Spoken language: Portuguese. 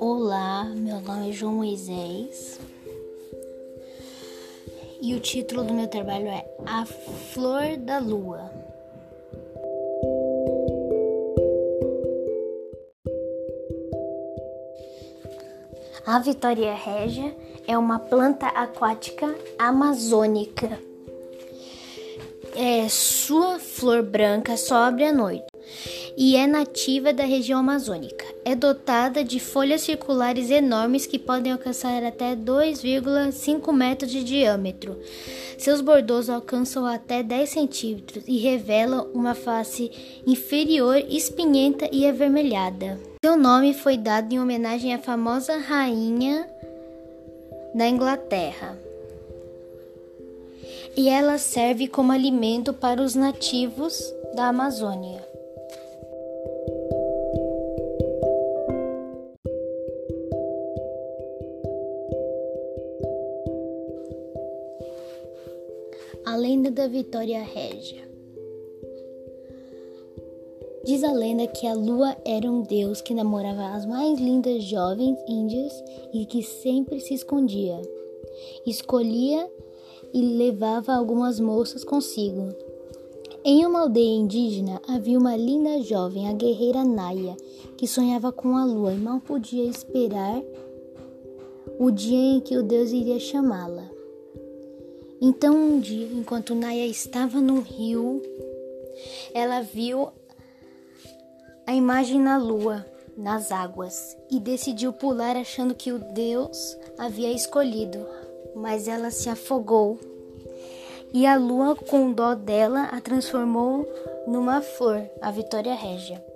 Olá, meu nome é João Moisés e o título do meu trabalho é A Flor da Lua. A Vitória régia é uma planta aquática amazônica. É, sua flor branca sobe à noite e é nativa da região amazônica. É dotada de folhas circulares enormes que podem alcançar até 2,5 metros de diâmetro. Seus bordos alcançam até 10 centímetros e revelam uma face inferior espinhenta e avermelhada. Seu nome foi dado em homenagem à famosa rainha da Inglaterra. E ela serve como alimento para os nativos da Amazônia. A lenda da Vitória Régia. Diz a lenda que a lua era um deus que namorava as mais lindas jovens índias e que sempre se escondia. Escolhia e levava algumas moças consigo. Em uma aldeia indígena havia uma linda jovem, a guerreira Naya, que sonhava com a lua e mal podia esperar o dia em que o deus iria chamá-la. Então, um dia, enquanto Naya estava no rio, ela viu a imagem na lua, nas águas, e decidiu pular achando que o Deus havia escolhido, mas ela se afogou. E a lua, com dó dela, a transformou numa flor, a Vitória Régia.